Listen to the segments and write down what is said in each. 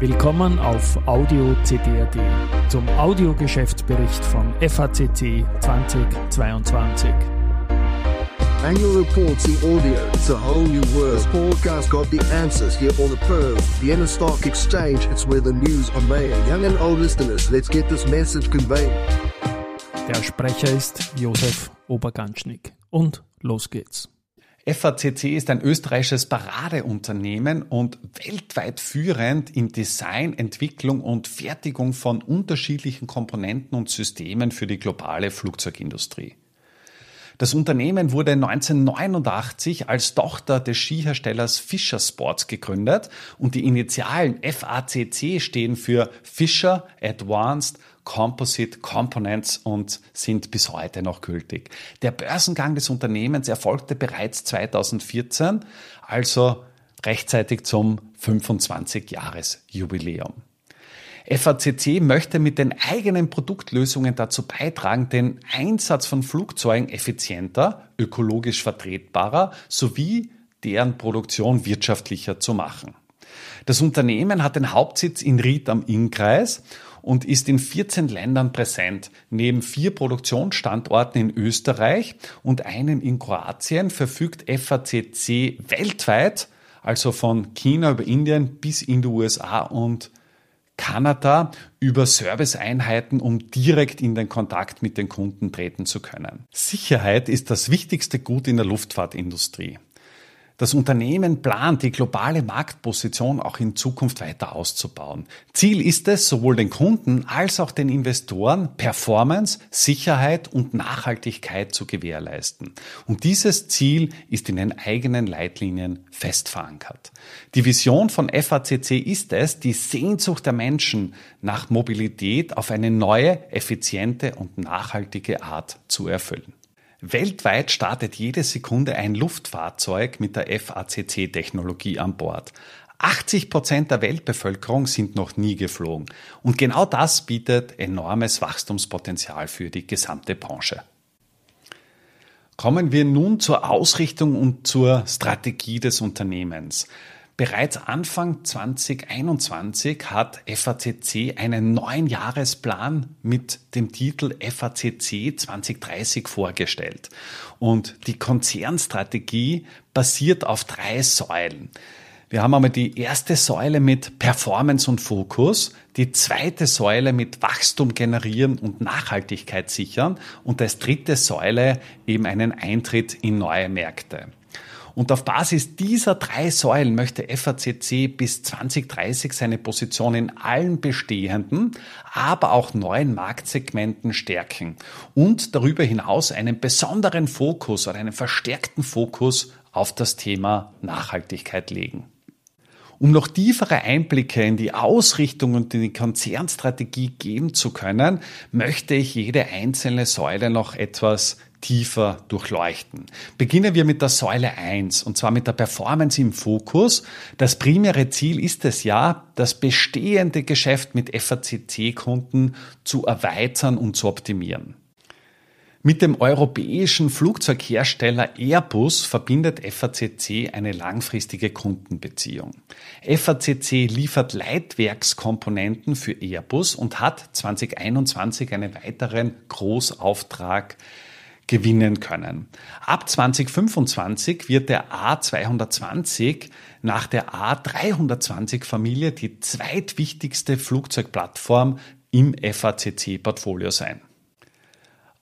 Willkommen auf Audio CD.at zum Audiogeschäftsbericht von FACC 2022. Annual reports in audio. It's a whole new world. This podcast got the answers here on the Pearl, Vienna Stock Exchange. It's where the news are made. Young and old listeners, let's get this message conveyed. Der Sprecher ist Josef Oberganschnick. Und los geht's. FACC ist ein österreichisches Paradeunternehmen und weltweit führend in Design, Entwicklung und Fertigung von unterschiedlichen Komponenten und Systemen für die globale Flugzeugindustrie. Das Unternehmen wurde 1989 als Tochter des Skiherstellers Fischer Sports gegründet und die Initialen FACC stehen für Fischer Advanced Composite Components und sind bis heute noch gültig. Der Börsengang des Unternehmens erfolgte bereits 2014, also rechtzeitig zum 25-Jahres-Jubiläum. FACC möchte mit den eigenen Produktlösungen dazu beitragen, den Einsatz von Flugzeugen effizienter, ökologisch vertretbarer sowie deren Produktion wirtschaftlicher zu machen. Das Unternehmen hat den Hauptsitz in Ried am Innkreis und ist in 14 Ländern präsent. Neben vier Produktionsstandorten in Österreich und einem in Kroatien verfügt FACC weltweit, also von China über Indien bis in die USA und Kanada über Serviceeinheiten, um direkt in den Kontakt mit den Kunden treten zu können. Sicherheit ist das wichtigste Gut in der Luftfahrtindustrie. Das Unternehmen plant, die globale Marktposition auch in Zukunft weiter auszubauen. Ziel ist es, sowohl den Kunden als auch den Investoren Performance, Sicherheit und Nachhaltigkeit zu gewährleisten. Und dieses Ziel ist in den eigenen Leitlinien fest verankert. Die Vision von FACC ist es, die Sehnsucht der Menschen nach Mobilität auf eine neue, effiziente und nachhaltige Art zu erfüllen. Weltweit startet jede Sekunde ein Luftfahrzeug mit der FACC-Technologie an Bord. 80 Prozent der Weltbevölkerung sind noch nie geflogen. Und genau das bietet enormes Wachstumspotenzial für die gesamte Branche. Kommen wir nun zur Ausrichtung und zur Strategie des Unternehmens. Bereits Anfang 2021 hat FACC einen neuen Jahresplan mit dem Titel FACC 2030 vorgestellt. Und die Konzernstrategie basiert auf drei Säulen. Wir haben einmal die erste Säule mit Performance und Fokus, die zweite Säule mit Wachstum generieren und Nachhaltigkeit sichern und als dritte Säule eben einen Eintritt in neue Märkte. Und auf Basis dieser drei Säulen möchte FACC bis 2030 seine Position in allen bestehenden, aber auch neuen Marktsegmenten stärken und darüber hinaus einen besonderen Fokus oder einen verstärkten Fokus auf das Thema Nachhaltigkeit legen. Um noch tiefere Einblicke in die Ausrichtung und in die Konzernstrategie geben zu können, möchte ich jede einzelne Säule noch etwas tiefer durchleuchten. Beginnen wir mit der Säule 1 und zwar mit der Performance im Fokus. Das primäre Ziel ist es ja, das bestehende Geschäft mit FACC-Kunden zu erweitern und zu optimieren. Mit dem europäischen Flugzeughersteller Airbus verbindet FACC eine langfristige Kundenbeziehung. FACC liefert Leitwerkskomponenten für Airbus und hat 2021 einen weiteren Großauftrag gewinnen können. Ab 2025 wird der A220 nach der A320 Familie die zweitwichtigste Flugzeugplattform im FACC-Portfolio sein.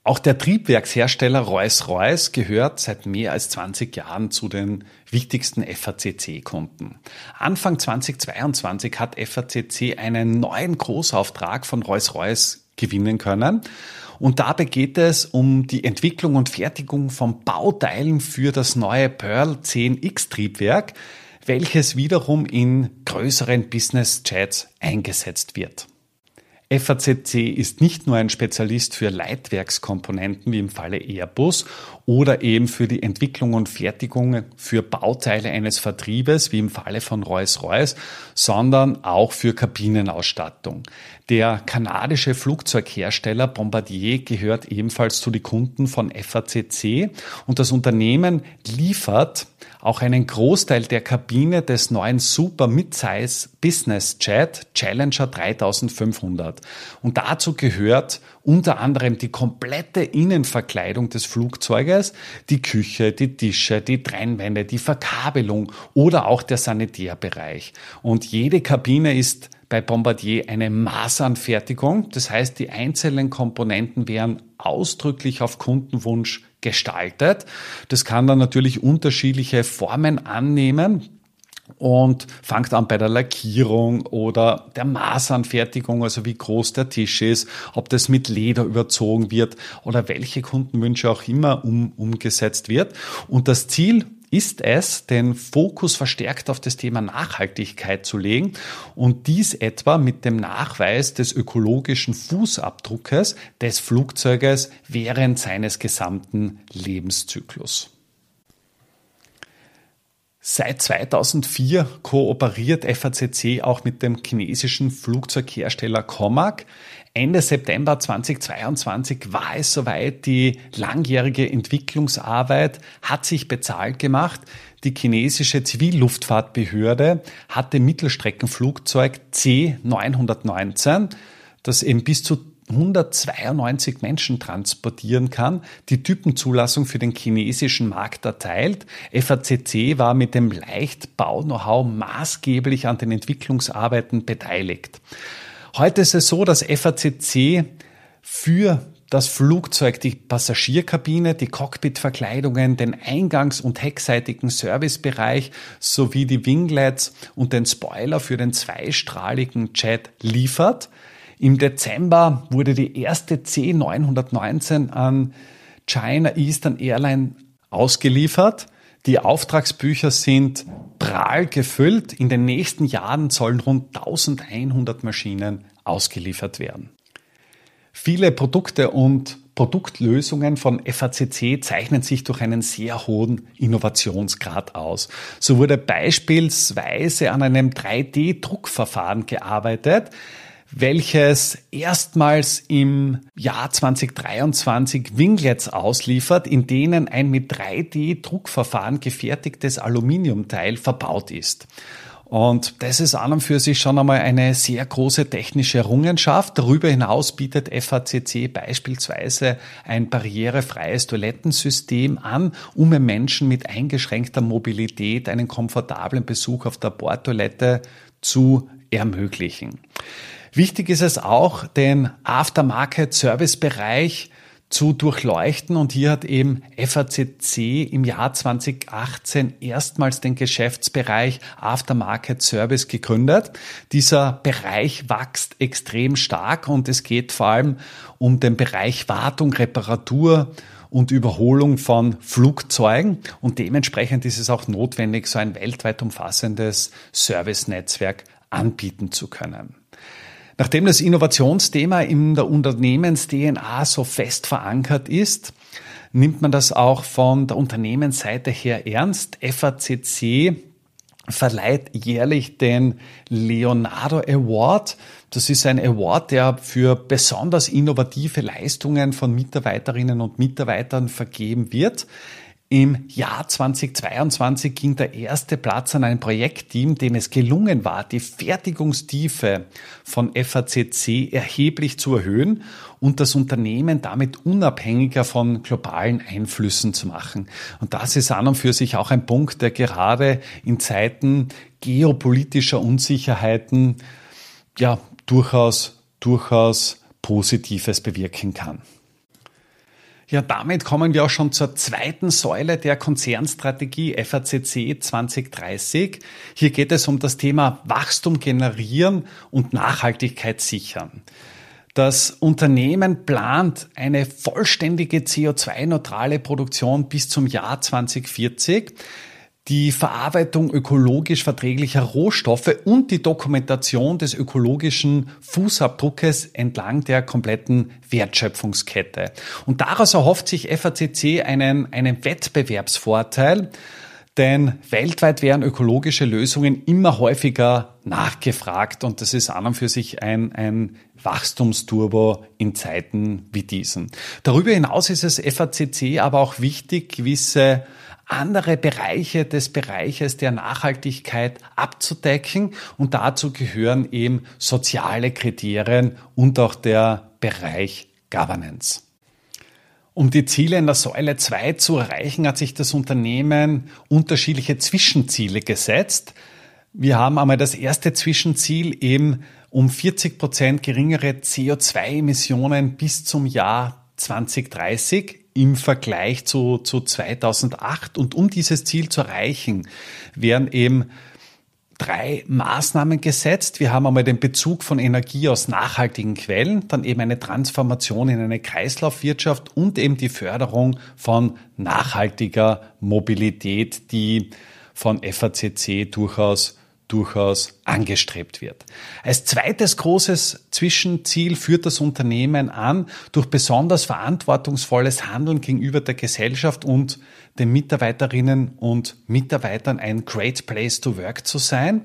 Auch der Triebwerkshersteller Rolls-Royce gehört seit mehr als 20 Jahren zu den wichtigsten FACC-Kunden. Anfang 2022 hat FACC einen neuen Großauftrag von Rolls-Royce gewinnen können und dabei geht es um die Entwicklung und Fertigung von Bauteilen für das neue Pearl 10X Triebwerk, welches wiederum in größeren Business Jets eingesetzt wird. FACC ist nicht nur ein Spezialist für Leitwerkskomponenten wie im Falle Airbus oder eben für die Entwicklung und Fertigung für Bauteile eines Vertriebes wie im Falle von Rolls-Royce, sondern auch für Kabinenausstattung. Der kanadische Flugzeughersteller Bombardier gehört ebenfalls zu den Kunden von FACC und das Unternehmen liefert auch einen Großteil der Kabine des neuen Super Midsize Business Jet Challenger 3500. Und dazu gehört unter anderem die komplette Innenverkleidung des Flugzeuges, die Küche, die Tische, die Trennwände, die Verkabelung oder auch der Sanitärbereich. Und jede Kabine ist bei Bombardier eine Maßanfertigung. Das heißt, die einzelnen Komponenten werden ausdrücklich auf Kundenwunsch gestaltet. Das kann dann natürlich unterschiedliche Formen annehmen und fangt an bei der Lackierung oder der Maßanfertigung, also wie groß der Tisch ist, ob das mit Leder überzogen wird oder welche Kundenwünsche auch immer um, umgesetzt wird. Und das Ziel ist es, den Fokus verstärkt auf das Thema Nachhaltigkeit zu legen und dies etwa mit dem Nachweis des ökologischen Fußabdruckes des Flugzeuges während seines gesamten Lebenszyklus. Seit 2004 kooperiert FACC auch mit dem chinesischen Flugzeughersteller Comac. Ende September 2022 war es soweit, die langjährige Entwicklungsarbeit hat sich bezahlt gemacht. Die chinesische Zivilluftfahrtbehörde hat dem Mittelstreckenflugzeug C919, das eben bis zu 192 Menschen transportieren kann, die Typenzulassung für den chinesischen Markt erteilt. FACC war mit dem Leichtbau-Know-how maßgeblich an den Entwicklungsarbeiten beteiligt. Heute ist es so, dass FACC für das Flugzeug, die Passagierkabine, die Cockpitverkleidungen, den eingangs- und heckseitigen Servicebereich sowie die Winglets und den Spoiler für den zweistrahligen Jet liefert. Im Dezember wurde die erste C919 an China Eastern Airline ausgeliefert. Die Auftragsbücher sind prall gefüllt. In den nächsten Jahren sollen rund 1100 Maschinen ausgeliefert werden. Viele Produkte und Produktlösungen von FACC zeichnen sich durch einen sehr hohen Innovationsgrad aus. So wurde beispielsweise an einem 3D-Druckverfahren gearbeitet, welches erstmals im Jahr 2023 Winglets ausliefert, in denen ein mit 3D-Druckverfahren gefertigtes Aluminiumteil verbaut ist. Und das ist an und für sich schon einmal eine sehr große technische Errungenschaft. Darüber hinaus bietet FACC beispielsweise ein barrierefreies Toilettensystem an, um Menschen mit eingeschränkter Mobilität einen komfortablen Besuch auf der Bordtoilette zu ermöglichen. Wichtig ist es auch, den Aftermarket-Service-Bereich zu durchleuchten. Und hier hat eben FACC im Jahr 2018 erstmals den Geschäftsbereich Aftermarket Service gegründet. Dieser Bereich wächst extrem stark und es geht vor allem um den Bereich Wartung, Reparatur und Überholung von Flugzeugen. Und dementsprechend ist es auch notwendig, so ein weltweit umfassendes Servicenetzwerk anbieten zu können. Nachdem das Innovationsthema in der Unternehmens-DNA so fest verankert ist, nimmt man das auch von der Unternehmensseite her ernst. FACC verleiht jährlich den Leonardo Award. Das ist ein Award, der für besonders innovative Leistungen von Mitarbeiterinnen und Mitarbeitern vergeben wird. Im Jahr 2022 ging der erste Platz an ein Projektteam, dem es gelungen war, die Fertigungstiefe von FACC erheblich zu erhöhen und das Unternehmen damit unabhängiger von globalen Einflüssen zu machen. Und das ist an und für sich auch ein Punkt, der gerade in Zeiten geopolitischer Unsicherheiten ja durchaus, durchaus Positives bewirken kann. Ja, damit kommen wir auch schon zur zweiten Säule der Konzernstrategie FACC 2030. Hier geht es um das Thema Wachstum generieren und Nachhaltigkeit sichern. Das Unternehmen plant eine vollständige CO2-neutrale Produktion bis zum Jahr 2040 die Verarbeitung ökologisch verträglicher Rohstoffe und die Dokumentation des ökologischen Fußabdruckes entlang der kompletten Wertschöpfungskette. Und daraus erhofft sich FACC einen, einen Wettbewerbsvorteil, denn weltweit werden ökologische Lösungen immer häufiger nachgefragt und das ist an und für sich ein, ein Wachstumsturbo in Zeiten wie diesen. Darüber hinaus ist es FACC aber auch wichtig, gewisse andere Bereiche des Bereiches der Nachhaltigkeit abzudecken und dazu gehören eben soziale Kriterien und auch der Bereich Governance. Um die Ziele in der Säule 2 zu erreichen, hat sich das Unternehmen unterschiedliche Zwischenziele gesetzt. Wir haben einmal das erste Zwischenziel eben um 40 Prozent geringere CO2-Emissionen bis zum Jahr 2030 im Vergleich zu, zu 2008. Und um dieses Ziel zu erreichen, werden eben drei Maßnahmen gesetzt. Wir haben einmal den Bezug von Energie aus nachhaltigen Quellen, dann eben eine Transformation in eine Kreislaufwirtschaft und eben die Förderung von nachhaltiger Mobilität, die von FACC durchaus durchaus angestrebt wird. Als zweites großes Zwischenziel führt das Unternehmen an, durch besonders verantwortungsvolles Handeln gegenüber der Gesellschaft und den Mitarbeiterinnen und Mitarbeitern ein Great Place to Work zu sein.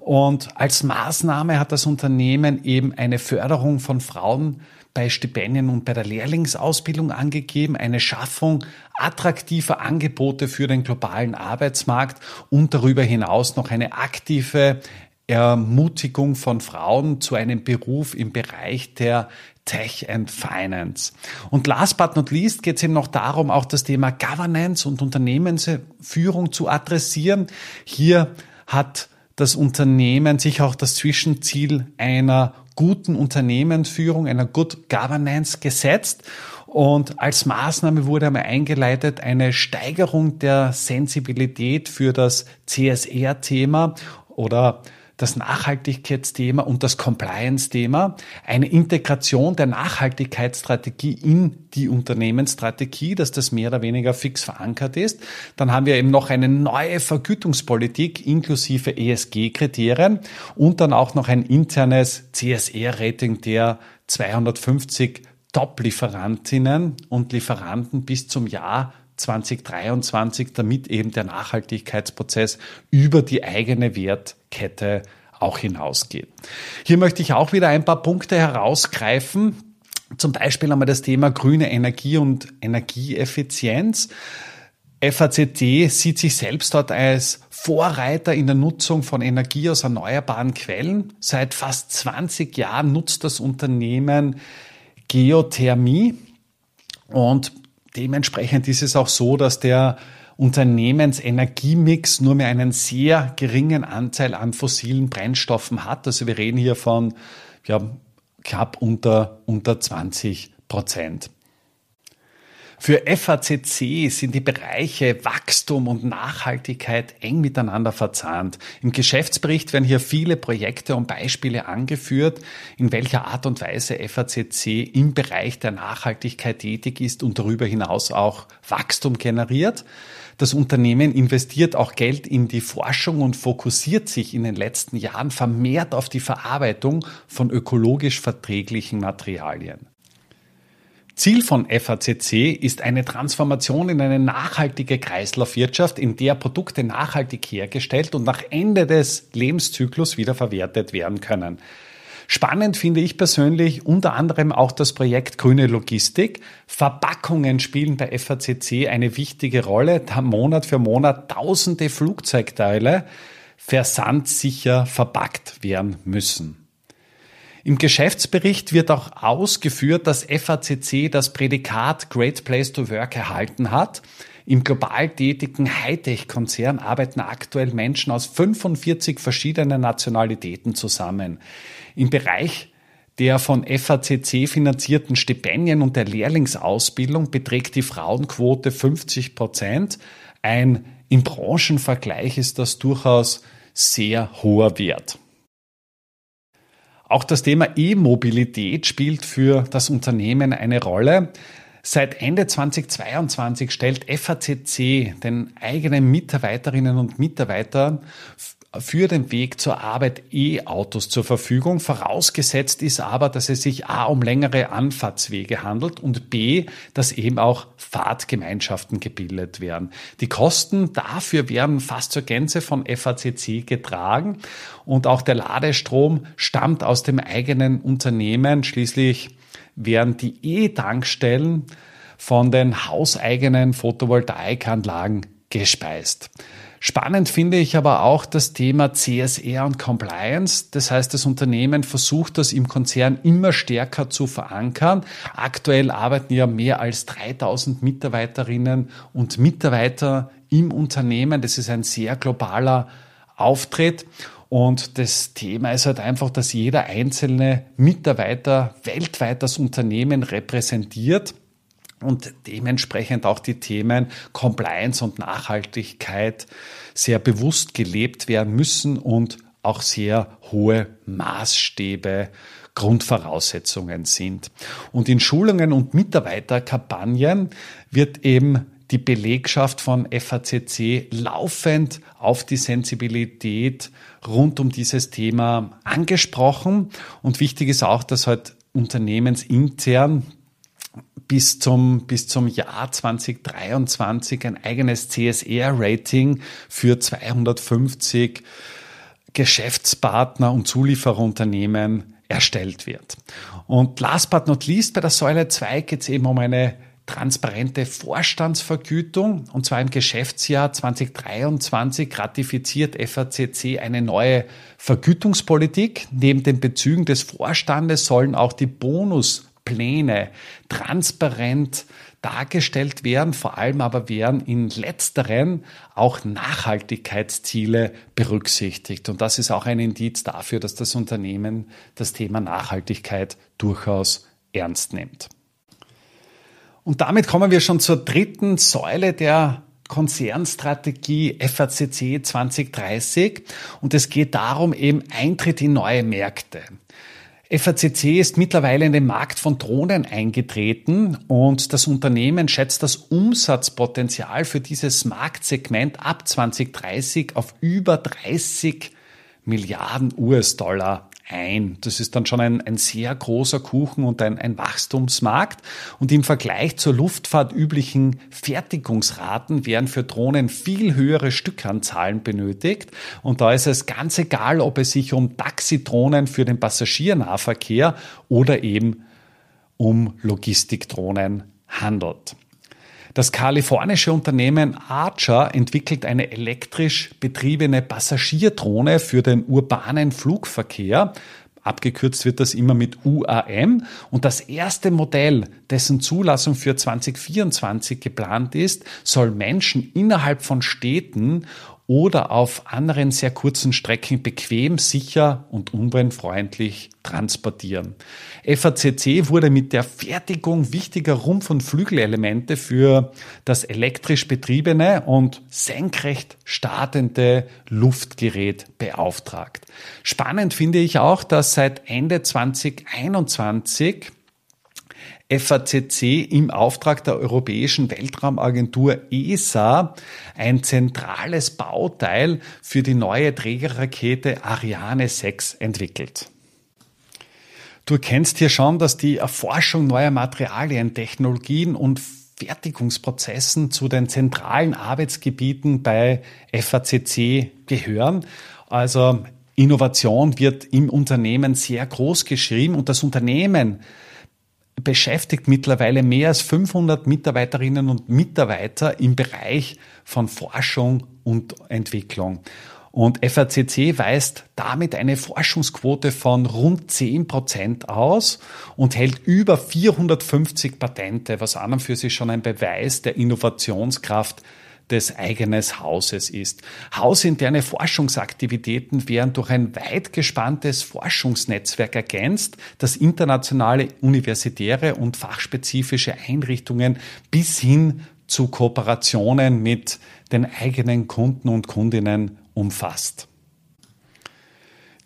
Und als Maßnahme hat das Unternehmen eben eine Förderung von Frauen bei Stipendien und bei der Lehrlingsausbildung angegeben, eine Schaffung attraktiver Angebote für den globalen Arbeitsmarkt und darüber hinaus noch eine aktive Ermutigung von Frauen zu einem Beruf im Bereich der Tech and Finance. Und last but not least geht es eben noch darum, auch das Thema Governance und Unternehmensführung zu adressieren. Hier hat das Unternehmen sich auch das Zwischenziel einer guten Unternehmensführung, einer Good Governance gesetzt. Und als Maßnahme wurde einmal eingeleitet eine Steigerung der Sensibilität für das CSR-Thema oder das Nachhaltigkeitsthema und das Compliance-Thema, eine Integration der Nachhaltigkeitsstrategie in die Unternehmensstrategie, dass das mehr oder weniger fix verankert ist. Dann haben wir eben noch eine neue Vergütungspolitik inklusive ESG-Kriterien und dann auch noch ein internes CSR-Rating der 250 Top-Lieferantinnen und Lieferanten bis zum Jahr 2023, damit eben der Nachhaltigkeitsprozess über die eigene Wertkette auch hinausgeht. Hier möchte ich auch wieder ein paar Punkte herausgreifen. Zum Beispiel einmal das Thema grüne Energie und Energieeffizienz. FACT sieht sich selbst dort als Vorreiter in der Nutzung von Energie aus erneuerbaren Quellen. Seit fast 20 Jahren nutzt das Unternehmen Geothermie und dementsprechend ist es auch so, dass der Unternehmensenergiemix nur mehr einen sehr geringen Anteil an fossilen Brennstoffen hat. Also wir reden hier von ja, knapp unter, unter 20 Prozent. Für FACC sind die Bereiche Wachstum und Nachhaltigkeit eng miteinander verzahnt. Im Geschäftsbericht werden hier viele Projekte und Beispiele angeführt, in welcher Art und Weise FACC im Bereich der Nachhaltigkeit tätig ist und darüber hinaus auch Wachstum generiert. Das Unternehmen investiert auch Geld in die Forschung und fokussiert sich in den letzten Jahren vermehrt auf die Verarbeitung von ökologisch verträglichen Materialien. Ziel von FACC ist eine Transformation in eine nachhaltige Kreislaufwirtschaft, in der Produkte nachhaltig hergestellt und nach Ende des Lebenszyklus wiederverwertet werden können. Spannend finde ich persönlich unter anderem auch das Projekt Grüne Logistik. Verpackungen spielen bei FACC eine wichtige Rolle, da Monat für Monat tausende Flugzeugteile versandsicher verpackt werden müssen. Im Geschäftsbericht wird auch ausgeführt, dass FACC das Prädikat Great Place to Work erhalten hat. Im global tätigen Hightech-Konzern arbeiten aktuell Menschen aus 45 verschiedenen Nationalitäten zusammen. Im Bereich der von FACC finanzierten Stipendien und der Lehrlingsausbildung beträgt die Frauenquote 50 Prozent. Ein im Branchenvergleich ist das durchaus sehr hoher Wert. Auch das Thema E-Mobilität spielt für das Unternehmen eine Rolle. Seit Ende 2022 stellt FACC den eigenen Mitarbeiterinnen und Mitarbeitern für den Weg zur Arbeit E-Autos zur Verfügung. Vorausgesetzt ist aber, dass es sich A um längere Anfahrtswege handelt und B, dass eben auch Fahrtgemeinschaften gebildet werden. Die Kosten dafür werden fast zur Gänze von FACC getragen und auch der Ladestrom stammt aus dem eigenen Unternehmen. Schließlich werden die E-Tankstellen von den hauseigenen Photovoltaikanlagen gespeist. Spannend finde ich aber auch das Thema CSR und Compliance. Das heißt, das Unternehmen versucht das im Konzern immer stärker zu verankern. Aktuell arbeiten ja mehr als 3000 Mitarbeiterinnen und Mitarbeiter im Unternehmen. Das ist ein sehr globaler Auftritt. Und das Thema ist halt einfach, dass jeder einzelne Mitarbeiter weltweit das Unternehmen repräsentiert und dementsprechend auch die Themen Compliance und Nachhaltigkeit sehr bewusst gelebt werden müssen und auch sehr hohe Maßstäbe Grundvoraussetzungen sind. Und in Schulungen und Mitarbeiterkampagnen wird eben die Belegschaft von FACC laufend auf die Sensibilität rund um dieses Thema angesprochen. Und wichtig ist auch, dass halt unternehmensintern bis zum, bis zum Jahr 2023 ein eigenes CSR-Rating für 250 Geschäftspartner und Zuliefererunternehmen erstellt wird. Und last but not least, bei der Säule 2 geht es eben um eine transparente Vorstandsvergütung. Und zwar im Geschäftsjahr 2023 ratifiziert FACC eine neue Vergütungspolitik. Neben den Bezügen des Vorstandes sollen auch die Bonus Pläne transparent dargestellt werden. Vor allem aber werden in letzteren auch Nachhaltigkeitsziele berücksichtigt. Und das ist auch ein Indiz dafür, dass das Unternehmen das Thema Nachhaltigkeit durchaus ernst nimmt. Und damit kommen wir schon zur dritten Säule der Konzernstrategie FACC 2030 und es geht darum eben Eintritt in neue Märkte. FACC ist mittlerweile in den Markt von Drohnen eingetreten und das Unternehmen schätzt das Umsatzpotenzial für dieses Marktsegment ab 2030 auf über 30 Milliarden US-Dollar ein. Das ist dann schon ein, ein sehr großer Kuchen und ein, ein Wachstumsmarkt. Und im Vergleich zur Luftfahrt üblichen Fertigungsraten werden für Drohnen viel höhere Stückanzahlen benötigt. Und da ist es ganz egal, ob es sich um Taxidrohnen für den Passagiernahverkehr oder eben um Logistikdrohnen handelt. Das kalifornische Unternehmen Archer entwickelt eine elektrisch betriebene Passagierdrohne für den urbanen Flugverkehr. Abgekürzt wird das immer mit UAM. Und das erste Modell, dessen Zulassung für 2024 geplant ist, soll Menschen innerhalb von Städten oder auf anderen sehr kurzen Strecken bequem, sicher und umweltfreundlich transportieren. FACC wurde mit der Fertigung wichtiger Rumpf- und Flügelelemente für das elektrisch betriebene und senkrecht startende Luftgerät beauftragt. Spannend finde ich auch, dass seit Ende 2021 FACC im Auftrag der Europäischen Weltraumagentur ESA ein zentrales Bauteil für die neue Trägerrakete Ariane 6 entwickelt. Du erkennst hier schon, dass die Erforschung neuer Materialien, Technologien und Fertigungsprozessen zu den zentralen Arbeitsgebieten bei FACC gehören. Also Innovation wird im Unternehmen sehr groß geschrieben und das Unternehmen beschäftigt mittlerweile mehr als 500 Mitarbeiterinnen und Mitarbeiter im Bereich von Forschung und Entwicklung. Und FACC weist damit eine Forschungsquote von rund 10 Prozent aus und hält über 450 Patente, was an und für sich schon ein Beweis der Innovationskraft des eigenen Hauses ist. Hausinterne Forschungsaktivitäten werden durch ein weit gespanntes Forschungsnetzwerk ergänzt, das internationale universitäre und fachspezifische Einrichtungen bis hin zu Kooperationen mit den eigenen Kunden und Kundinnen umfasst.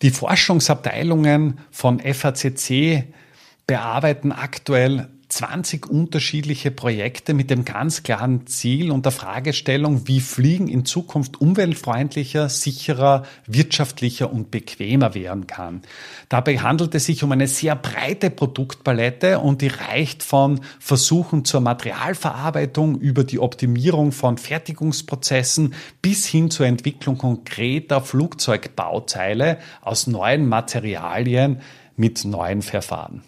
Die Forschungsabteilungen von FACC bearbeiten aktuell 20 unterschiedliche Projekte mit dem ganz klaren Ziel und der Fragestellung, wie Fliegen in Zukunft umweltfreundlicher, sicherer, wirtschaftlicher und bequemer werden kann. Dabei handelt es sich um eine sehr breite Produktpalette und die reicht von Versuchen zur Materialverarbeitung über die Optimierung von Fertigungsprozessen bis hin zur Entwicklung konkreter Flugzeugbauteile aus neuen Materialien mit neuen Verfahren.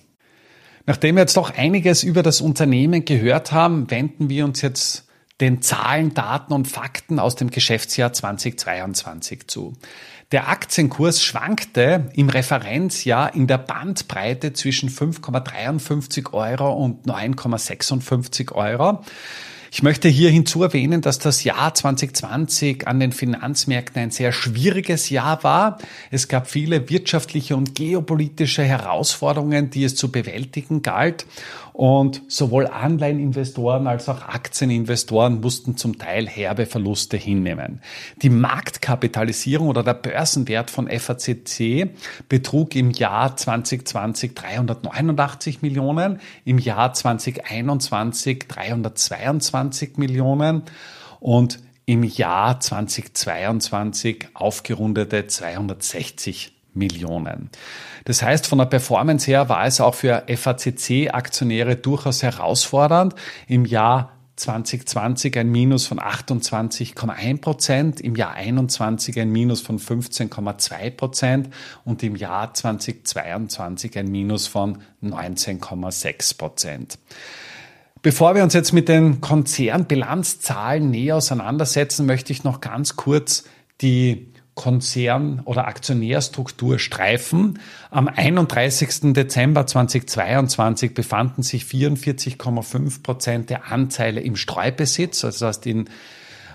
Nachdem wir jetzt doch einiges über das Unternehmen gehört haben, wenden wir uns jetzt den Zahlen, Daten und Fakten aus dem Geschäftsjahr 2022 zu. Der Aktienkurs schwankte im Referenzjahr in der Bandbreite zwischen 5,53 Euro und 9,56 Euro. Ich möchte hier hinzu erwähnen, dass das Jahr 2020 an den Finanzmärkten ein sehr schwieriges Jahr war. Es gab viele wirtschaftliche und geopolitische Herausforderungen, die es zu bewältigen galt. Und sowohl Anleiheninvestoren als auch Aktieninvestoren mussten zum Teil herbe Verluste hinnehmen. Die Marktkapitalisierung oder der Börsenwert von FACC betrug im Jahr 2020 389 Millionen, im Jahr 2021 322 Millionen und im Jahr 2022 aufgerundete 260 Millionen. Das heißt, von der Performance her war es auch für FACC-Aktionäre durchaus herausfordernd. Im Jahr 2020 ein Minus von 28,1 Prozent, im Jahr 21 ein Minus von 15,2 Prozent und im Jahr 2022 ein Minus von 19,6 Prozent. Bevor wir uns jetzt mit den Konzernbilanzzahlen näher auseinandersetzen, möchte ich noch ganz kurz die Konzern- oder Aktionärstruktur streifen. Am 31. Dezember 2022 befanden sich 44,5 Prozent der Anteile im Streubesitz, also das heißt in,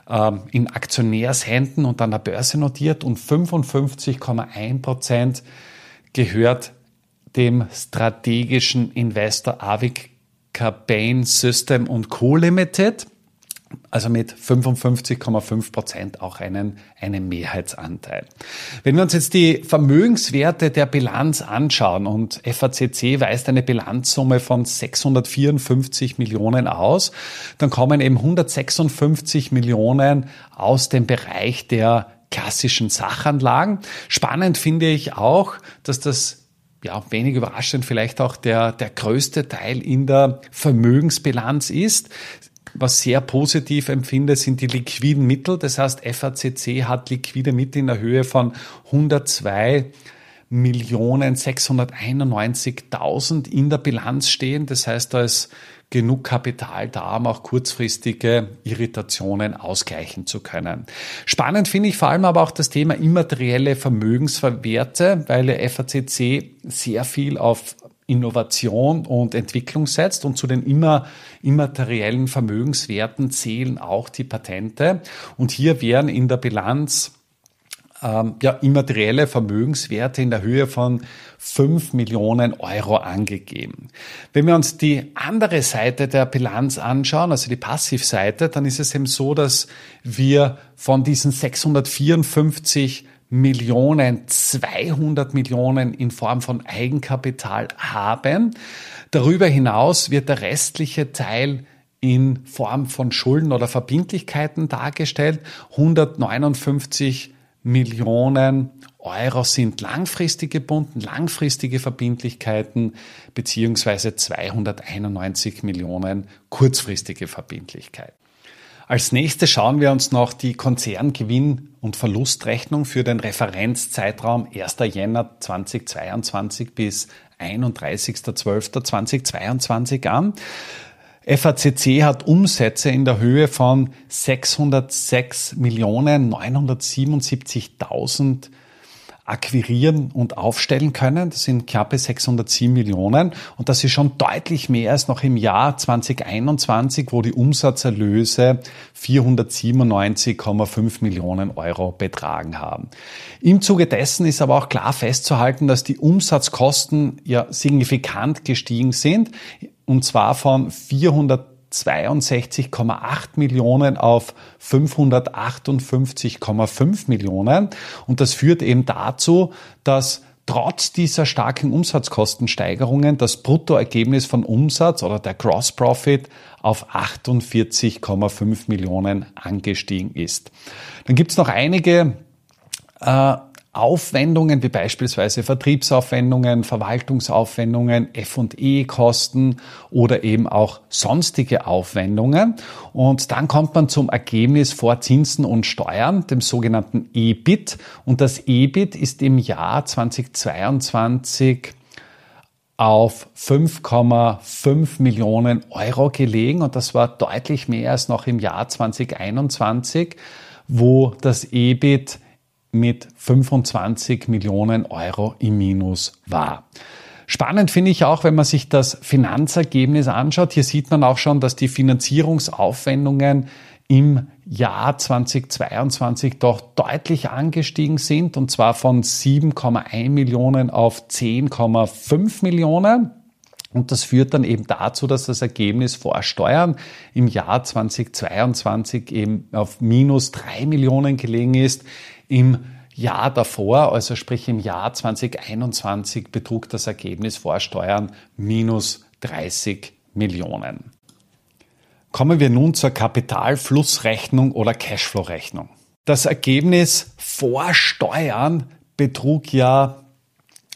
äh, in Aktionärshänden und an der Börse notiert und 55,1 Prozent gehört dem strategischen Investor Avik Campaign System und Co. Limited also mit 55,5 Prozent auch einen, einen Mehrheitsanteil. Wenn wir uns jetzt die Vermögenswerte der Bilanz anschauen und FACC weist eine Bilanzsumme von 654 Millionen aus, dann kommen eben 156 Millionen aus dem Bereich der klassischen Sachanlagen. Spannend finde ich auch, dass das ja, wenig überraschend vielleicht auch der, der größte Teil in der Vermögensbilanz ist was sehr positiv empfinde, sind die liquiden Mittel. Das heißt, FACC hat liquide Mittel in der Höhe von 102 Millionen 691.000 in der Bilanz stehen. Das heißt, da ist genug Kapital da, um auch kurzfristige Irritationen ausgleichen zu können. Spannend finde ich vor allem aber auch das Thema immaterielle Vermögenswerte, weil der FACC sehr viel auf Innovation und Entwicklung setzt und zu den immer immateriellen Vermögenswerten zählen auch die Patente. Und hier wären in der Bilanz ähm, ja, immaterielle Vermögenswerte in der Höhe von 5 Millionen Euro angegeben. Wenn wir uns die andere Seite der Bilanz anschauen, also die Passivseite, dann ist es eben so, dass wir von diesen 654 Millionen, 200 Millionen in Form von Eigenkapital haben. Darüber hinaus wird der restliche Teil in Form von Schulden oder Verbindlichkeiten dargestellt. 159 Millionen Euro sind langfristig gebunden, langfristige Verbindlichkeiten, beziehungsweise 291 Millionen kurzfristige Verbindlichkeiten. Als nächstes schauen wir uns noch die Konzerngewinn- und Verlustrechnung für den Referenzzeitraum 1. Jänner 2022 bis 31.12.2022 an. FACC hat Umsätze in der Höhe von 606.977.000 akquirieren und aufstellen können. Das sind knappe 607 Millionen und das ist schon deutlich mehr als noch im Jahr 2021, wo die Umsatzerlöse 497,5 Millionen Euro betragen haben. Im Zuge dessen ist aber auch klar festzuhalten, dass die Umsatzkosten ja signifikant gestiegen sind und zwar von 400 62,8 Millionen auf 558,5 Millionen. Und das führt eben dazu, dass trotz dieser starken Umsatzkostensteigerungen das Bruttoergebnis von Umsatz oder der Gross Profit auf 48,5 Millionen angestiegen ist. Dann gibt es noch einige äh, Aufwendungen wie beispielsweise Vertriebsaufwendungen, Verwaltungsaufwendungen, F&E-Kosten oder eben auch sonstige Aufwendungen. Und dann kommt man zum Ergebnis vor Zinsen und Steuern, dem sogenannten EBIT. Und das EBIT ist im Jahr 2022 auf 5,5 Millionen Euro gelegen und das war deutlich mehr als noch im Jahr 2021, wo das EBIT mit 25 Millionen Euro im Minus war. Spannend finde ich auch, wenn man sich das Finanzergebnis anschaut. Hier sieht man auch schon, dass die Finanzierungsaufwendungen im Jahr 2022 doch deutlich angestiegen sind, und zwar von 7,1 Millionen auf 10,5 Millionen. Und das führt dann eben dazu, dass das Ergebnis vor Steuern im Jahr 2022 eben auf minus 3 Millionen gelegen ist. Im Jahr davor, also sprich im Jahr 2021, betrug das Ergebnis vor Steuern minus 30 Millionen. Kommen wir nun zur Kapitalflussrechnung oder Cashflow-Rechnung. Das Ergebnis vor Steuern betrug ja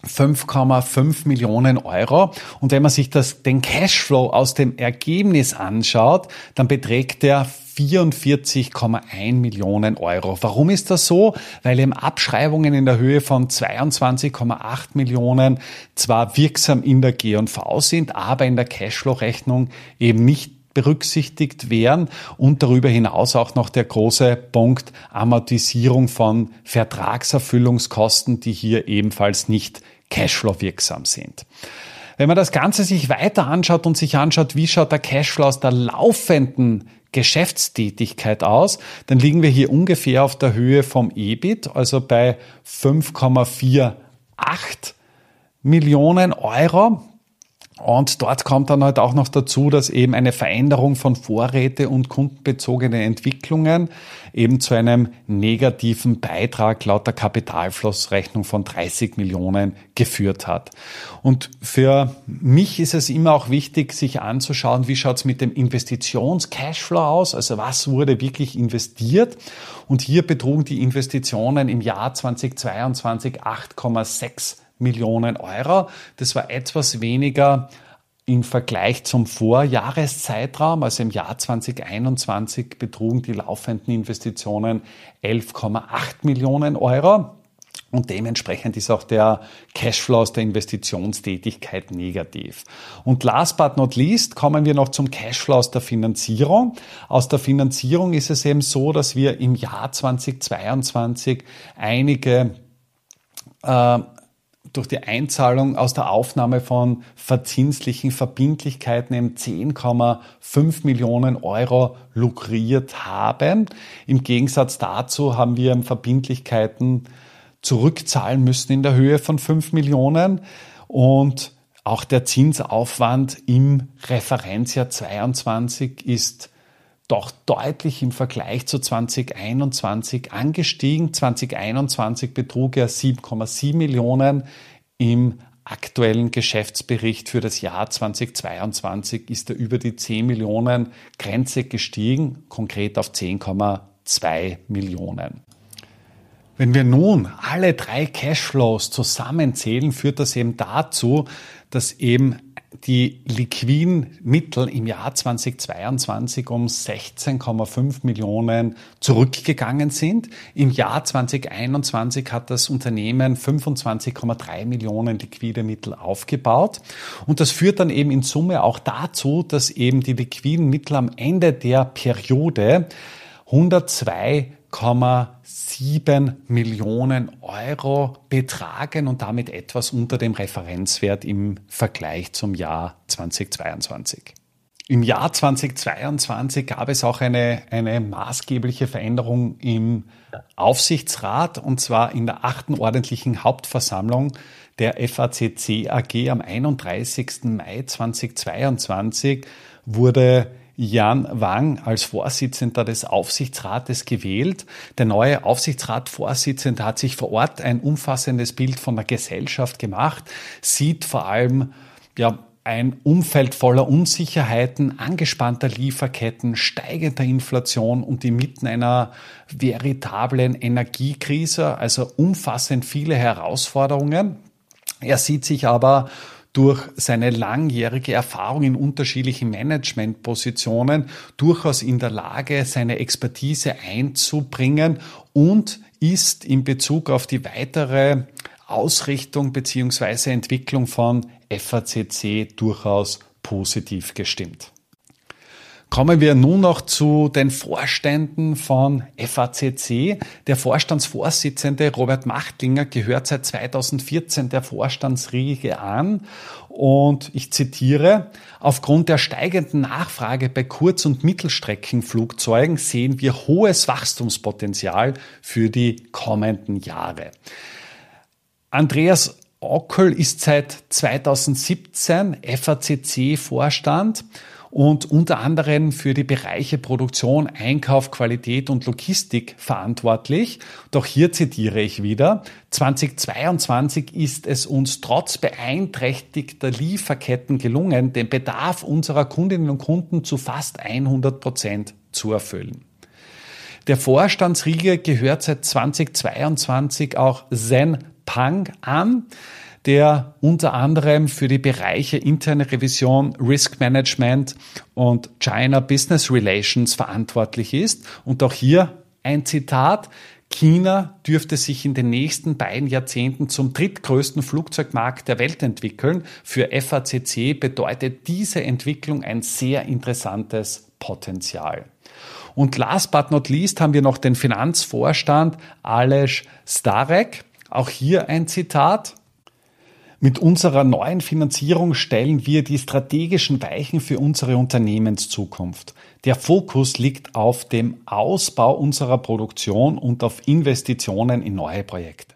5,5 Millionen Euro. Und wenn man sich das, den Cashflow aus dem Ergebnis anschaut, dann beträgt der 44,1 Millionen Euro. Warum ist das so? Weil eben Abschreibungen in der Höhe von 22,8 Millionen zwar wirksam in der G&V sind, aber in der Cashflow-Rechnung eben nicht berücksichtigt werden und darüber hinaus auch noch der große Punkt Amortisierung von Vertragserfüllungskosten, die hier ebenfalls nicht Cashflow wirksam sind. Wenn man das Ganze sich weiter anschaut und sich anschaut, wie schaut der Cashflow aus der laufenden Geschäftstätigkeit aus, dann liegen wir hier ungefähr auf der Höhe vom EBIT, also bei 5,48 Millionen Euro. Und dort kommt dann halt auch noch dazu, dass eben eine Veränderung von Vorräte und kundenbezogene Entwicklungen eben zu einem negativen Beitrag laut der Kapitalflussrechnung von 30 Millionen geführt hat. Und für mich ist es immer auch wichtig, sich anzuschauen, wie schaut es mit dem Investitions-Cashflow aus, also was wurde wirklich investiert. Und hier betrugen die Investitionen im Jahr 2022 8,6 Millionen Euro. Das war etwas weniger im Vergleich zum Vorjahreszeitraum, also im Jahr 2021 betrugen die laufenden Investitionen 11,8 Millionen Euro. Und dementsprechend ist auch der Cashflow aus der Investitionstätigkeit negativ. Und last but not least kommen wir noch zum Cashflow aus der Finanzierung. Aus der Finanzierung ist es eben so, dass wir im Jahr 2022 einige äh, durch die Einzahlung aus der Aufnahme von verzinslichen Verbindlichkeiten eben 10,5 Millionen Euro lukriert haben. Im Gegensatz dazu haben wir Verbindlichkeiten zurückzahlen müssen in der Höhe von 5 Millionen und auch der Zinsaufwand im Referenzjahr 22 ist doch deutlich im Vergleich zu 2021 angestiegen. 2021 betrug er 7,7 Millionen. Im aktuellen Geschäftsbericht für das Jahr 2022 ist er über die 10 Millionen Grenze gestiegen, konkret auf 10,2 Millionen. Wenn wir nun alle drei Cashflows zusammenzählen, führt das eben dazu, dass eben die liquiden Mittel im Jahr 2022 um 16,5 Millionen zurückgegangen sind. Im Jahr 2021 hat das Unternehmen 25,3 Millionen liquide Mittel aufgebaut. Und das führt dann eben in Summe auch dazu, dass eben die liquiden Mittel am Ende der Periode 102 1,7 Millionen Euro betragen und damit etwas unter dem Referenzwert im Vergleich zum Jahr 2022. Im Jahr 2022 gab es auch eine, eine maßgebliche Veränderung im Aufsichtsrat und zwar in der achten ordentlichen Hauptversammlung der FACC AG am 31. Mai 2022 wurde Jan Wang als Vorsitzender des Aufsichtsrates gewählt. Der neue Aufsichtsratvorsitzende hat sich vor Ort ein umfassendes Bild von der Gesellschaft gemacht, sieht vor allem ja, ein Umfeld voller Unsicherheiten, angespannter Lieferketten, steigender Inflation und inmitten einer veritablen Energiekrise, also umfassend viele Herausforderungen. Er sieht sich aber durch seine langjährige Erfahrung in unterschiedlichen Managementpositionen durchaus in der Lage, seine Expertise einzubringen und ist in Bezug auf die weitere Ausrichtung beziehungsweise Entwicklung von FACC durchaus positiv gestimmt. Kommen wir nun noch zu den Vorständen von FACC. Der Vorstandsvorsitzende Robert Machtlinger gehört seit 2014 der Vorstandsriege an und ich zitiere, aufgrund der steigenden Nachfrage bei Kurz- und Mittelstreckenflugzeugen sehen wir hohes Wachstumspotenzial für die kommenden Jahre. Andreas Ockel ist seit 2017 FACC-Vorstand und unter anderem für die Bereiche Produktion, Einkauf, Qualität und Logistik verantwortlich. Doch hier zitiere ich wieder, 2022 ist es uns trotz beeinträchtigter Lieferketten gelungen, den Bedarf unserer Kundinnen und Kunden zu fast 100 Prozent zu erfüllen. Der Vorstandsriege gehört seit 2022 auch Zen Pang an der unter anderem für die Bereiche interne Revision, Risk Management und China Business Relations verantwortlich ist. Und auch hier ein Zitat. China dürfte sich in den nächsten beiden Jahrzehnten zum drittgrößten Flugzeugmarkt der Welt entwickeln. Für FACC bedeutet diese Entwicklung ein sehr interessantes Potenzial. Und last but not least haben wir noch den Finanzvorstand Aleš Starek. Auch hier ein Zitat. Mit unserer neuen Finanzierung stellen wir die strategischen Weichen für unsere Unternehmenszukunft. Der Fokus liegt auf dem Ausbau unserer Produktion und auf Investitionen in neue Projekte.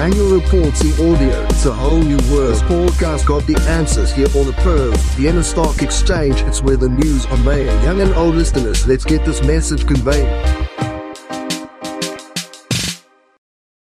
Annual reports in audio. It's a whole new world. This podcast got the answers here on the Perth, Vienna Stock Exchange. It's where the news are made. Young and old listeners, let's get this message conveyed.